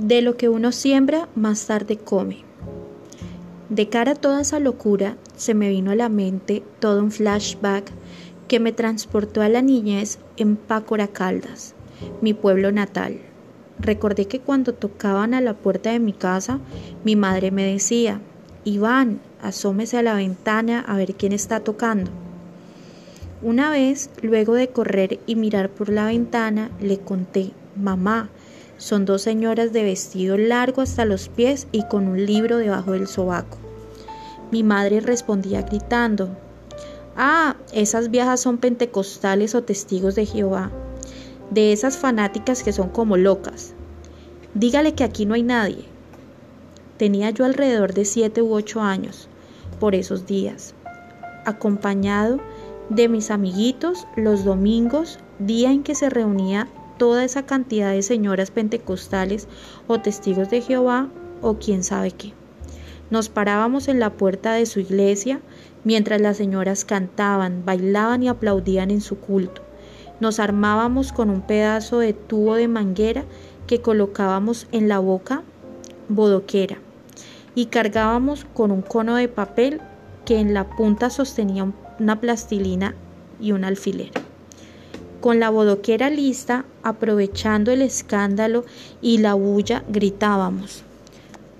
De lo que uno siembra, más tarde come. De cara a toda esa locura, se me vino a la mente todo un flashback que me transportó a la niñez en Pácora Caldas, mi pueblo natal. Recordé que cuando tocaban a la puerta de mi casa, mi madre me decía, Iván, asómese a la ventana a ver quién está tocando. Una vez, luego de correr y mirar por la ventana, le conté, mamá, son dos señoras de vestido largo hasta los pies y con un libro debajo del sobaco. Mi madre respondía gritando, Ah, esas viejas son pentecostales o testigos de Jehová, de esas fanáticas que son como locas. Dígale que aquí no hay nadie. Tenía yo alrededor de siete u ocho años por esos días, acompañado de mis amiguitos los domingos, día en que se reunía toda esa cantidad de señoras pentecostales o testigos de Jehová o quién sabe qué. Nos parábamos en la puerta de su iglesia mientras las señoras cantaban, bailaban y aplaudían en su culto. Nos armábamos con un pedazo de tubo de manguera que colocábamos en la boca bodoquera y cargábamos con un cono de papel que en la punta sostenía una plastilina y un alfiler. Con la bodoquera lista, aprovechando el escándalo y la bulla, gritábamos.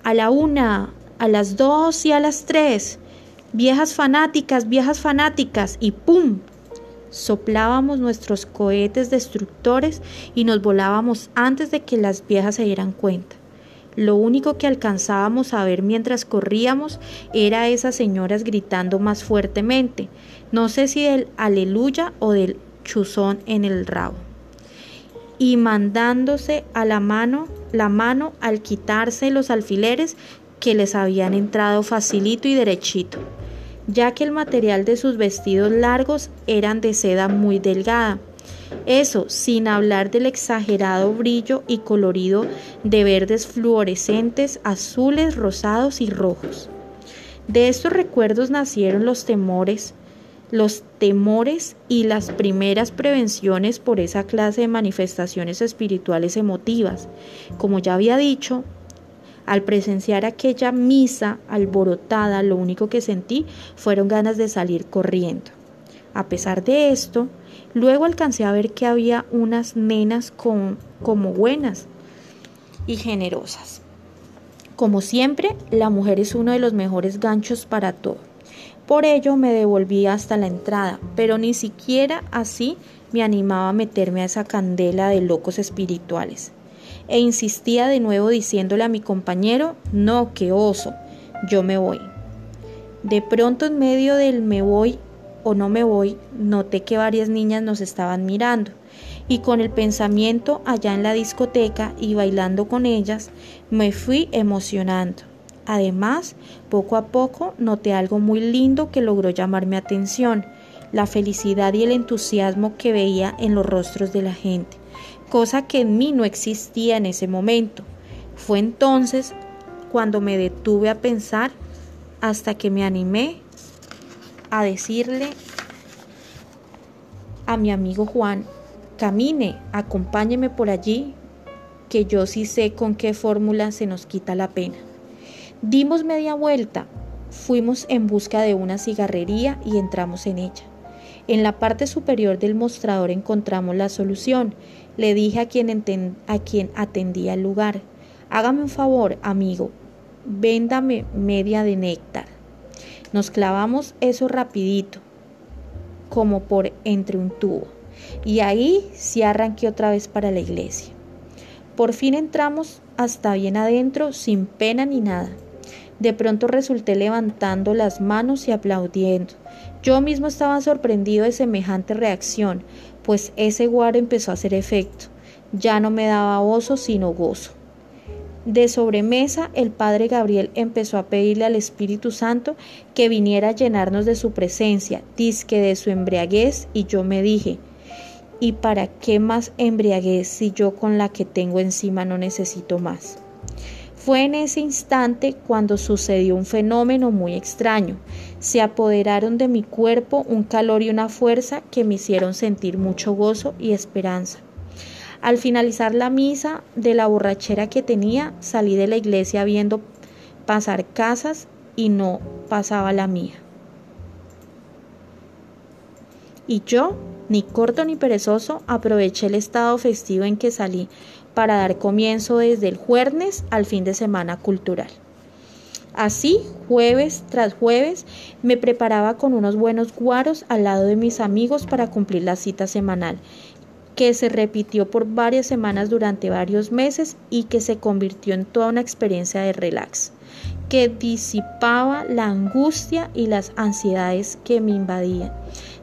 A la una, a las dos y a las tres. Viejas fanáticas, viejas fanáticas. Y ¡pum! Soplábamos nuestros cohetes destructores y nos volábamos antes de que las viejas se dieran cuenta. Lo único que alcanzábamos a ver mientras corríamos era a esas señoras gritando más fuertemente, no sé si del aleluya o del chuzón en el rabo y mandándose a la mano la mano al quitarse los alfileres que les habían entrado facilito y derechito, ya que el material de sus vestidos largos eran de seda muy delgada. Eso sin hablar del exagerado brillo y colorido de verdes fluorescentes, azules, rosados y rojos. De estos recuerdos nacieron los temores los temores y las primeras prevenciones por esa clase de manifestaciones espirituales emotivas. Como ya había dicho, al presenciar aquella misa alborotada, lo único que sentí fueron ganas de salir corriendo. A pesar de esto, luego alcancé a ver que había unas nenas como buenas y generosas. Como siempre, la mujer es uno de los mejores ganchos para todo. Por ello me devolví hasta la entrada, pero ni siquiera así me animaba a meterme a esa candela de locos espirituales. E insistía de nuevo diciéndole a mi compañero, no, que oso, yo me voy. De pronto en medio del me voy o no me voy, noté que varias niñas nos estaban mirando y con el pensamiento allá en la discoteca y bailando con ellas, me fui emocionando. Además, poco a poco noté algo muy lindo que logró llamar mi atención, la felicidad y el entusiasmo que veía en los rostros de la gente, cosa que en mí no existía en ese momento. Fue entonces cuando me detuve a pensar hasta que me animé a decirle a mi amigo Juan, camine, acompáñeme por allí, que yo sí sé con qué fórmula se nos quita la pena. Dimos media vuelta, fuimos en busca de una cigarrería y entramos en ella. En la parte superior del mostrador encontramos la solución. Le dije a quien, atendía el lugar, hágame un favor, amigo, véndame media de néctar. Nos clavamos eso rapidito, como por entre un tubo, y ahí sí arranqué otra vez para la iglesia. Por fin entramos hasta bien adentro, sin pena ni nada. De pronto resulté levantando las manos y aplaudiendo. Yo mismo estaba sorprendido de semejante reacción, pues ese guaro empezó a hacer efecto. Ya no me daba oso sino gozo. De sobremesa, el padre Gabriel empezó a pedirle al Espíritu Santo que viniera a llenarnos de su presencia, disque de su embriaguez, y yo me dije, ¿y para qué más embriaguez si yo con la que tengo encima no necesito más? Fue en ese instante cuando sucedió un fenómeno muy extraño. Se apoderaron de mi cuerpo un calor y una fuerza que me hicieron sentir mucho gozo y esperanza. Al finalizar la misa de la borrachera que tenía, salí de la iglesia viendo pasar casas y no pasaba la mía. Y yo, ni corto ni perezoso, aproveché el estado festivo en que salí para dar comienzo desde el jueves al fin de semana cultural. Así, jueves tras jueves, me preparaba con unos buenos guaros al lado de mis amigos para cumplir la cita semanal, que se repitió por varias semanas durante varios meses y que se convirtió en toda una experiencia de relax, que disipaba la angustia y las ansiedades que me invadían.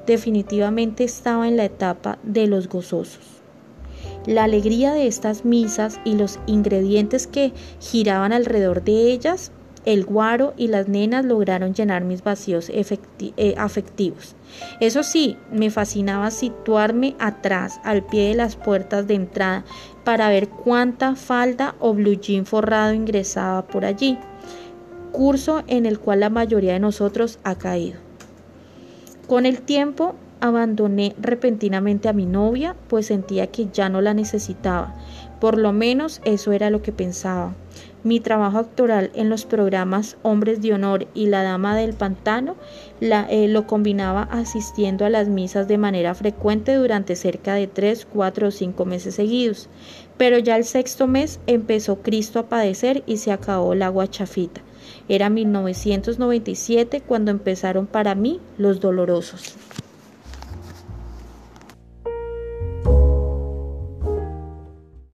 Definitivamente estaba en la etapa de los gozosos. La alegría de estas misas y los ingredientes que giraban alrededor de ellas el guaro y las nenas lograron llenar mis vacíos eh, afectivos. Eso sí, me fascinaba situarme atrás, al pie de las puertas de entrada, para ver cuánta falda o blue jean forrado ingresaba por allí, curso en el cual la mayoría de nosotros ha caído. Con el tiempo abandoné repentinamente a mi novia, pues sentía que ya no la necesitaba. Por lo menos eso era lo que pensaba. Mi trabajo actoral en los programas Hombres de Honor y La Dama del Pantano eh, lo combinaba asistiendo a las misas de manera frecuente durante cerca de tres, cuatro o cinco meses seguidos. Pero ya el sexto mes empezó Cristo a padecer y se acabó la guachafita. Era 1997 cuando empezaron para mí los dolorosos.